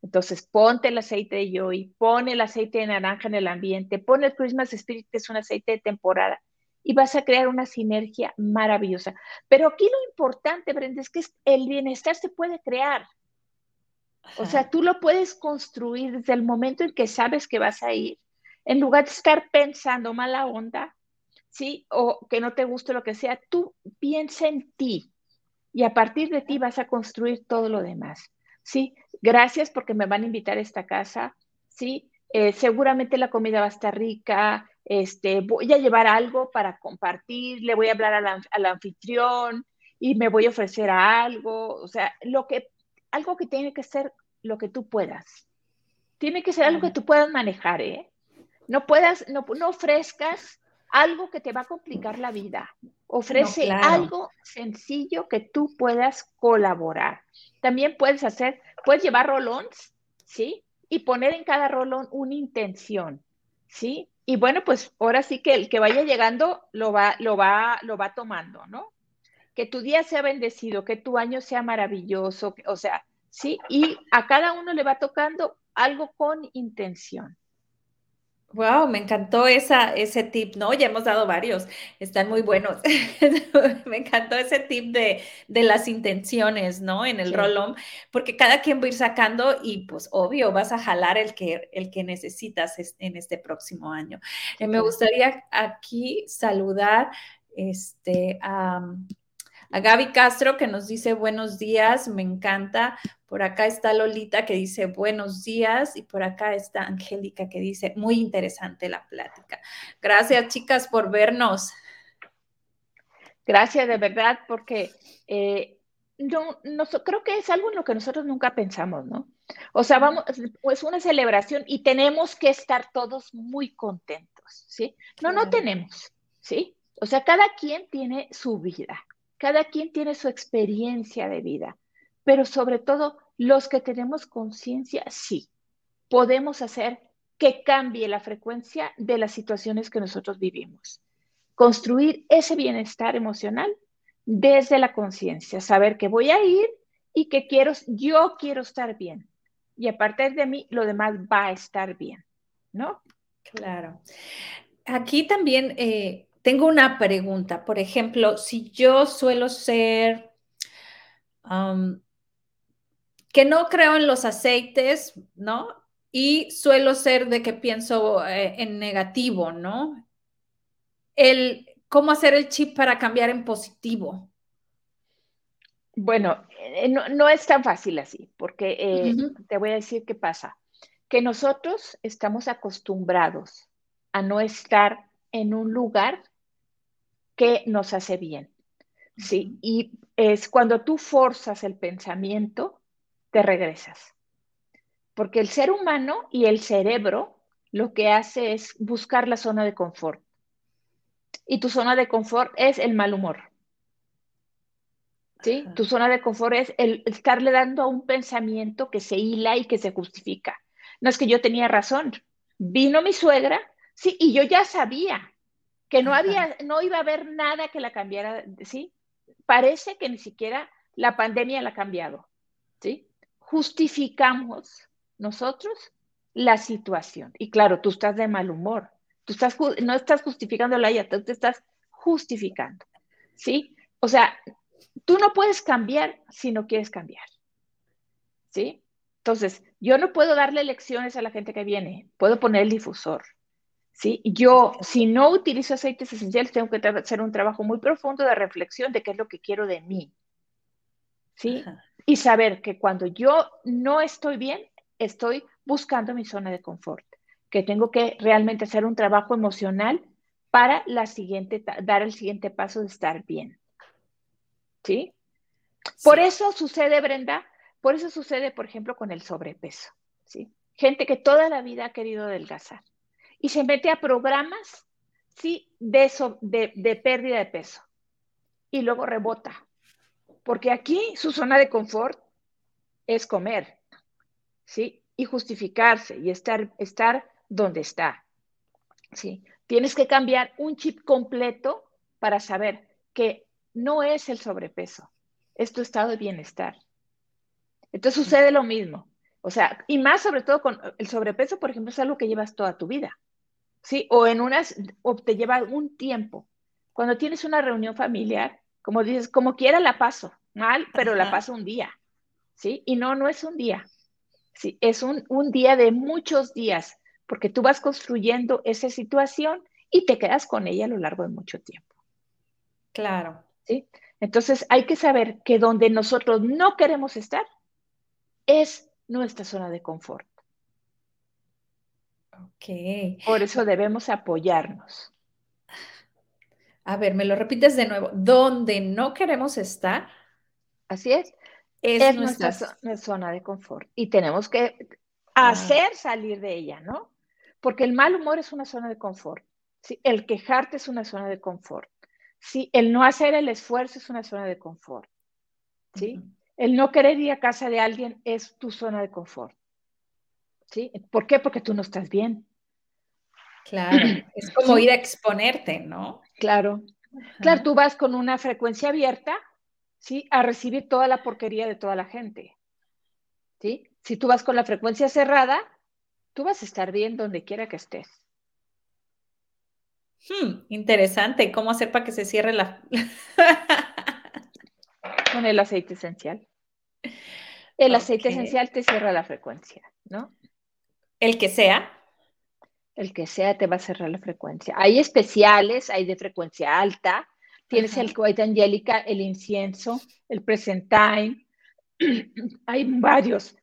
Entonces, ponte el aceite de yoy, pon el aceite de naranja en el ambiente, pon el Christmas Spirit, que es un aceite de temporada, y vas a crear una sinergia maravillosa. Pero aquí lo importante, Brenda, es que el bienestar se puede crear. O sea, tú lo puedes construir desde el momento en que sabes que vas a ir, en lugar de estar pensando mala onda, ¿sí? O que no te guste lo que sea, tú piensa en ti y a partir de ti vas a construir todo lo demás, ¿sí? Gracias porque me van a invitar a esta casa, ¿sí? Eh, seguramente la comida va a estar rica, este, voy a llevar algo para compartir, le voy a hablar al, anfitrión y me voy a ofrecer algo, o sea, lo que, algo que tiene que ser lo que tú puedas. Tiene que ser algo que tú puedas manejar, ¿eh? No puedas, no, no ofrezcas algo que te va a complicar la vida. Ofrece algo sencillo que tú puedas colaborar. También puedes hacer, puedes llevar rolons, ¿sí? Y poner en cada rolón una intención, ¿sí? Y bueno, pues ahora sí que el que vaya llegando lo va, lo va, lo va tomando, ¿no? Que tu día sea bendecido, que tu año sea maravilloso, o sea, ¿sí? Y a cada uno le va tocando algo con intención. Wow, me encantó esa, ese tip, ¿no? Ya hemos dado varios, están muy buenos. [laughs] me encantó ese tip de, las intenciones, ¿no? En el rolón, porque cada quien va a ir sacando y pues obvio vas a jalar el que, el que necesitas en este próximo año. Eh, me gustaría aquí saludar este, a a Gaby Castro que nos dice buenos días, me encanta. Por acá está Lolita que dice buenos días y por acá está Angélica que dice muy interesante la plática. Gracias chicas por vernos. Gracias de verdad porque eh, no, creo que es algo en lo que nosotros nunca pensamos, ¿no? O sea, vamos, pues una celebración y tenemos que estar todos muy contentos, ¿sí? No, no tenemos, ¿sí? O sea, cada quien tiene su vida. Cada quien tiene su experiencia de vida, pero sobre todo los que tenemos conciencia, sí, podemos hacer que cambie la frecuencia de las situaciones que nosotros vivimos. Construir ese bienestar emocional desde la conciencia, saber que voy a ir y que quiero, yo quiero estar bien. Y a partir de mí, lo demás va a estar bien, ¿no? Claro. Aquí también eh, tengo una pregunta, por ejemplo, si yo suelo ser, que no creo en los aceites, ¿no? Y suelo ser de que pienso eh, en negativo, ¿no? El, ¿Cómo hacer el chip para cambiar en positivo? Bueno, eh, no, es tan fácil así, porque eh, te voy a decir qué pasa. Que nosotros estamos acostumbrados a no estar en un lugar que nos hace bien. Sí, y es cuando tú forzas el pensamiento, te regresas. Porque el ser humano y el cerebro lo que hace es buscar la zona de confort. Y tu zona de confort es el mal humor. ¿Sí? Tu zona de confort es el estarle dando a un pensamiento que se hila y que se justifica. No es que yo tenía razón. Vino mi suegra, sí, y yo ya sabía que no había, no iba a haber nada que la cambiara, ¿sí? Parece que ni siquiera la pandemia la ha cambiado, ¿sí? Justificamos nosotros la situación. Y claro, tú estás de mal humor. Tú estás, no estás justificando la ella, tú te estás justificando, ¿sí? O sea, tú no puedes cambiar si no quieres cambiar, ¿sí? Entonces, yo no puedo darle lecciones a la gente que viene, puedo poner el difusor, ¿sí? Yo, si no utilizo aceites esenciales, tengo que hacer un trabajo muy profundo de reflexión de qué es lo que quiero de mí, ¿sí? Y saber que cuando yo no estoy bien, estoy buscando mi zona de confort, que tengo que realmente hacer un trabajo emocional para la siguiente, dar el siguiente paso de estar bien, ¿sí? Por eso sucede, Brenda, por eso sucede, por ejemplo, con el sobrepeso, ¿sí? Gente que toda la vida ha querido adelgazar y se mete a programas, sí, de, de, pérdida de peso. Y luego rebota. Porque aquí su zona de confort es comer, ¿sí? Y justificarse y estar, estar donde está, ¿sí? Tienes que cambiar un chip completo para saber que no es el sobrepeso, es tu estado de bienestar. Entonces sucede lo mismo. O sea, y más sobre todo con el sobrepeso, por ejemplo, es algo que llevas toda tu vida, ¿sí? O en unas, o te lleva algún tiempo. Cuando tienes una reunión familiar, como dices, como quiera la paso, mal, pero la paso un día, ¿sí? Y no, no es un día, ¿sí? Es un, un día de muchos días, porque tú vas construyendo esa situación y te quedas con ella a lo largo de mucho tiempo. Claro. ¿Sí? Entonces hay que saber que donde nosotros no queremos estar es nuestra zona de confort. Ok. Por eso debemos apoyarnos. A ver, me lo repites de nuevo. Donde no queremos estar. Así es. Es, nuestra... zona de confort. Y tenemos que ah. hacer salir de ella, ¿no? Porque el mal humor es una zona de confort. ¿sí? El quejarte es una zona de confort. ¿sí? El no hacer el esfuerzo es una zona de confort. ¿sí? El no querer ir a casa de alguien es tu zona de confort. ¿Sí? ¿Por qué? Porque tú no estás bien. Claro, [clears throat] es como ir a exponerte, ¿no? Claro. Claro, tú vas con una frecuencia abierta, ¿sí? A recibir toda la porquería de toda la gente. ¿Sí? Si tú vas con la frecuencia cerrada, tú vas a estar bien donde quiera que estés. Hmm, interesante. ¿Cómo hacer para que se cierre la... [laughs] con el aceite esencial. El aceite esencial te cierra la frecuencia, ¿no? El que sea. El que sea te va a cerrar la frecuencia. Hay especiales, hay de frecuencia alta. Tienes el White Angélica, el incienso, el Presentine. [clears throat] hay varios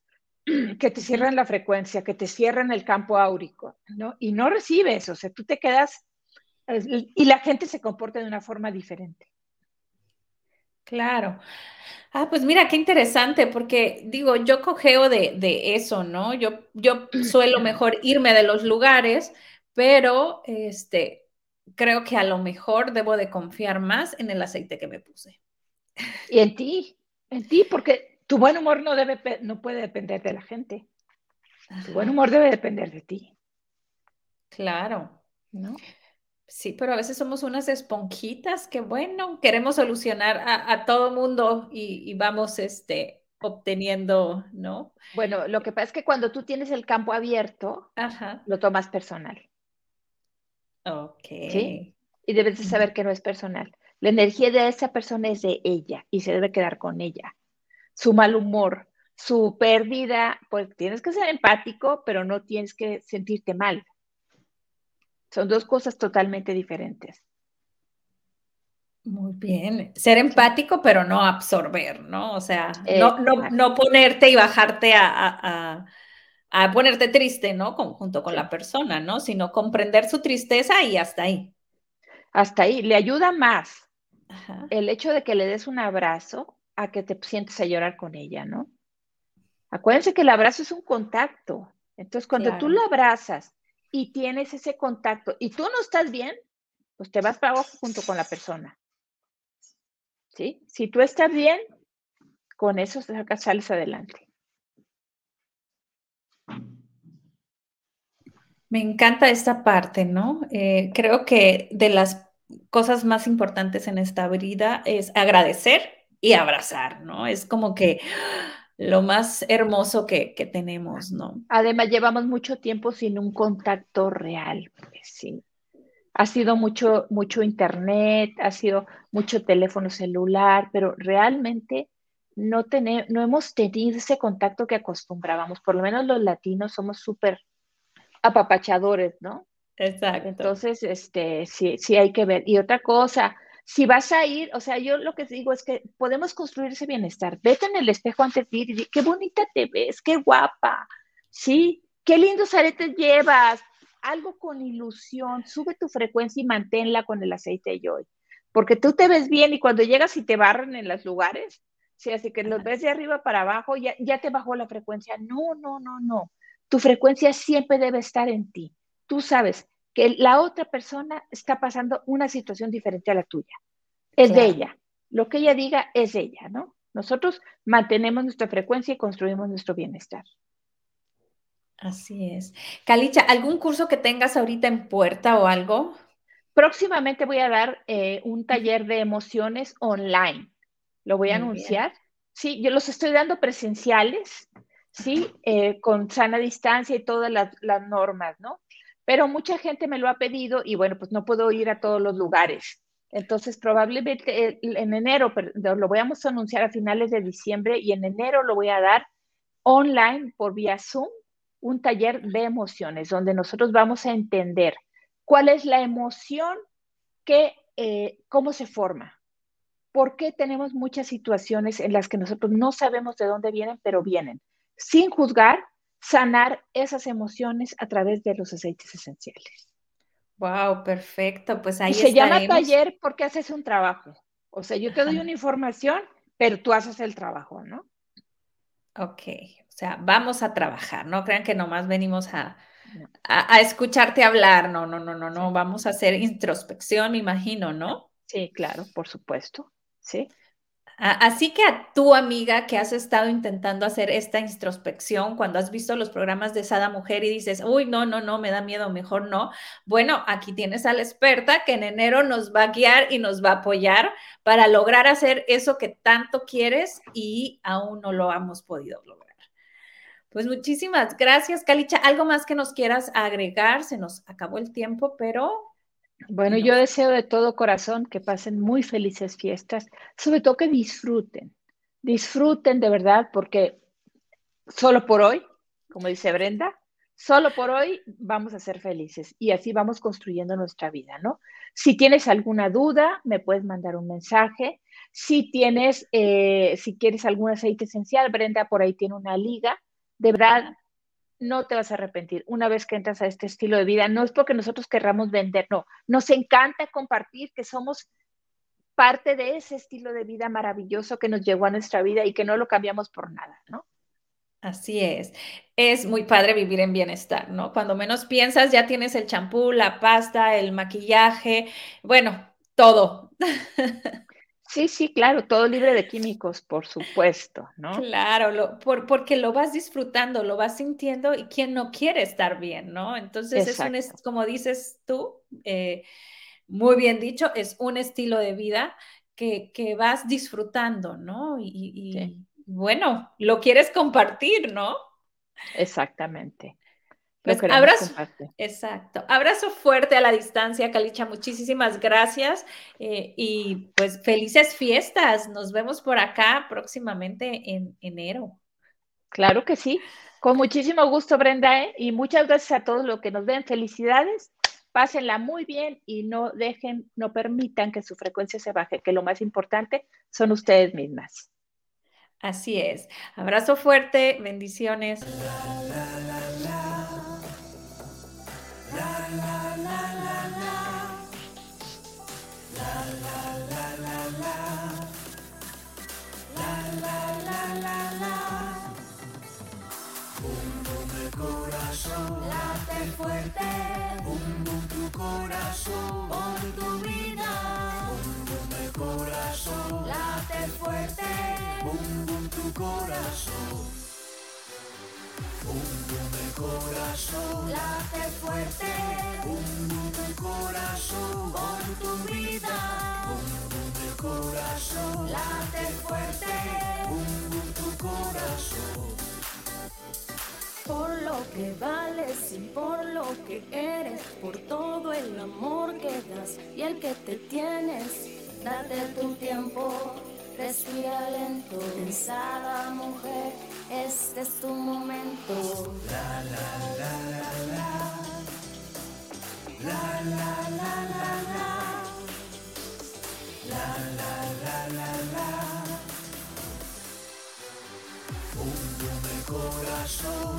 [clears throat] que te cierran la frecuencia, que te cierran el campo áurico, ¿no? Y no recibes, o sea, tú te quedas y la gente se comporta de una forma diferente. Claro. Ah, pues mira, qué interesante, porque digo, yo cogeo de, eso, ¿no? Yo, yo suelo [clears throat] mejor irme de los lugares, pero este, creo que a lo mejor debo de confiar más en el aceite que me puse. Y en ti, en ti, porque tu buen humor no, debe, no puede depender de la gente. Tu buen humor debe depender de ti. Claro. ¿No? Sí, pero a veces somos unas esponjitas que, bueno, queremos solucionar a, todo mundo y, vamos este, obteniendo, ¿no? Bueno, lo que pasa es que cuando tú tienes el campo abierto, lo tomas personal. Ok. ¿Sí? Y debes de saber que no es personal. La energía de esa persona es de ella y se debe quedar con ella. Su mal humor, su pérdida, pues tienes que ser empático, pero no tienes que sentirte mal. Son dos cosas totalmente diferentes. Muy bien. Ser empático, pero no absorber, ¿no? O sea, no, ponerte y bajarte a, ponerte triste, ¿no? junto con la persona, ¿no? Sino comprender su tristeza y hasta ahí. Hasta ahí. Le ayuda más el hecho de que le des un abrazo a que te sientes a llorar con ella, ¿no? Acuérdense que el abrazo es un contacto. Entonces, cuando tú lo abrazas y tienes ese contacto y tú no estás bien, pues te vas para abajo junto con la persona. ¿Sí? Si tú estás bien, con eso sales adelante. Me encanta esta parte, ¿no? Eh, creo que de las cosas más importantes en esta vida es agradecer y abrazar, ¿no? Es como que lo más hermoso que, tenemos, ¿no? Además, llevamos mucho tiempo sin un contacto real, pues sí. Ha sido mucho, mucho internet, ha sido mucho teléfono celular, pero realmente no, no hemos tenido ese contacto que acostumbrábamos. Por lo menos los latinos somos súper apapachadores, ¿no? Exacto. Entonces, este, sí, sí hay que ver. Y otra cosa, si vas a ir, o sea, yo lo que digo es que podemos construir ese bienestar. Vete en el espejo antes de ir y di, qué bonita te ves, qué guapa, ¿sí? Qué lindos aretes llevas, algo con ilusión, sube tu frecuencia y manténla con el aceite de joy. Porque tú te ves bien y cuando llegas y te barren en los lugares, sí, así que los ves de arriba para abajo, ya, ya te bajó la frecuencia. No, no, no, no. Tu frecuencia siempre debe estar en ti. Tú sabes, que la otra persona está pasando una situación diferente a la tuya. Es de ella. Lo que ella diga es de ella, ¿no? Nosotros mantenemos nuestra frecuencia y construimos nuestro bienestar. Así es. Calicha, ¿algún curso que tengas ahorita en puerta o algo? Próximamente voy a dar eh, un taller de emociones online. Lo voy a anunciar. Sí, yo los estoy dando presenciales ¿sí? Eh, con sana distancia y todas las, las normas, ¿no? Pero mucha gente me lo ha pedido y bueno, pues no puedo ir a todos los lugares. Entonces, probablemente en enero, lo voy a anunciar a finales de diciembre y en enero lo voy a dar online por vía Zoom, un taller de emociones, donde nosotros vamos a entender cuál es la emoción que, eh, cómo se forma, por qué tenemos muchas situaciones en las que nosotros no sabemos de dónde vienen, pero vienen, sin juzgar, sanar esas emociones a través de los aceites esenciales. Wow, perfecto. Pues ahí y se llama taller porque haces un trabajo. O sea, yo te doy una información, pero tú haces el trabajo, ¿no? Ok, o sea, vamos a trabajar, no crean que nomás venimos a, a, escucharte hablar, no, no, no, no, no, vamos a hacer introspección, me imagino, ¿no? Sí, claro, por supuesto, sí. Así que a tu amiga que has estado intentando hacer esta introspección cuando has visto los programas de Sada Mujer y dices, uy, no, no, no, me da miedo, mejor no. Bueno, aquí tienes a la experta que en enero nos va a guiar y nos va a apoyar para lograr hacer eso que tanto quieres y aún no lo hemos podido lograr. Pues muchísimas gracias, Calicha. ¿Algo más que nos quieras agregar? Se nos acabó el tiempo, pero bueno, yo deseo de todo corazón que pasen muy felices fiestas, sobre todo que disfruten, disfruten de verdad, porque solo por hoy, como dice Brenda, solo por hoy vamos a ser felices y así vamos construyendo nuestra vida, ¿no? Si tienes alguna duda, me puedes mandar un mensaje. Si tienes, eh, si quieres algún aceite esencial, Brenda por ahí tiene una liga. De verdad, no te vas a arrepentir una vez que entras a este estilo de vida. No es porque nosotros querramos vender, no. Nos encanta compartir que somos parte de ese estilo de vida maravilloso que nos llegó a nuestra vida y que no lo cambiamos por nada, ¿no? Así es. Es muy padre vivir en bienestar, ¿no? Cuando menos piensas, ya tienes el champú, la pasta, el maquillaje, bueno, todo. [laughs] Sí, sí, claro, todo libre de químicos, por supuesto, ¿no? Claro, por, porque lo vas disfrutando, lo vas sintiendo y quien no quiere estar bien, ¿no? Entonces es un, como dices tú, eh, muy bien dicho, es un estilo de vida que, vas disfrutando, ¿no? y bueno, lo quieres compartir, ¿no? Exactamente. Pues abrazo, exacto. Abrazo fuerte a la distancia, Calicha. Muchísimas gracias eh, y pues felices fiestas. Nos vemos por acá próximamente en enero. Claro que sí. Con muchísimo gusto, Brenda. ¿eh? Y muchas gracias a todos los que nos ven. Felicidades. Pásenla muy bien y no dejen, no permitan que su frecuencia se baje, que lo más importante son ustedes mismas. Así es. Abrazo fuerte. Bendiciones. Late fuerte, bum bum tu corazón, por tu vida, bum bum el corazón, late fuerte, bum tu corazón. Bum el corazón, late fuerte, bum bum el corazón, por tu vida, bum bum el corazón, late fuerte, bum bum tu corazón por lo que vales y por lo que eres, por todo el amor que das y el que te tienes. Date tu tiempo, Respira lento, pensada mujer, este es tu momento. La la la la la. La la la la la. La la la la la. Hundo en corazón. La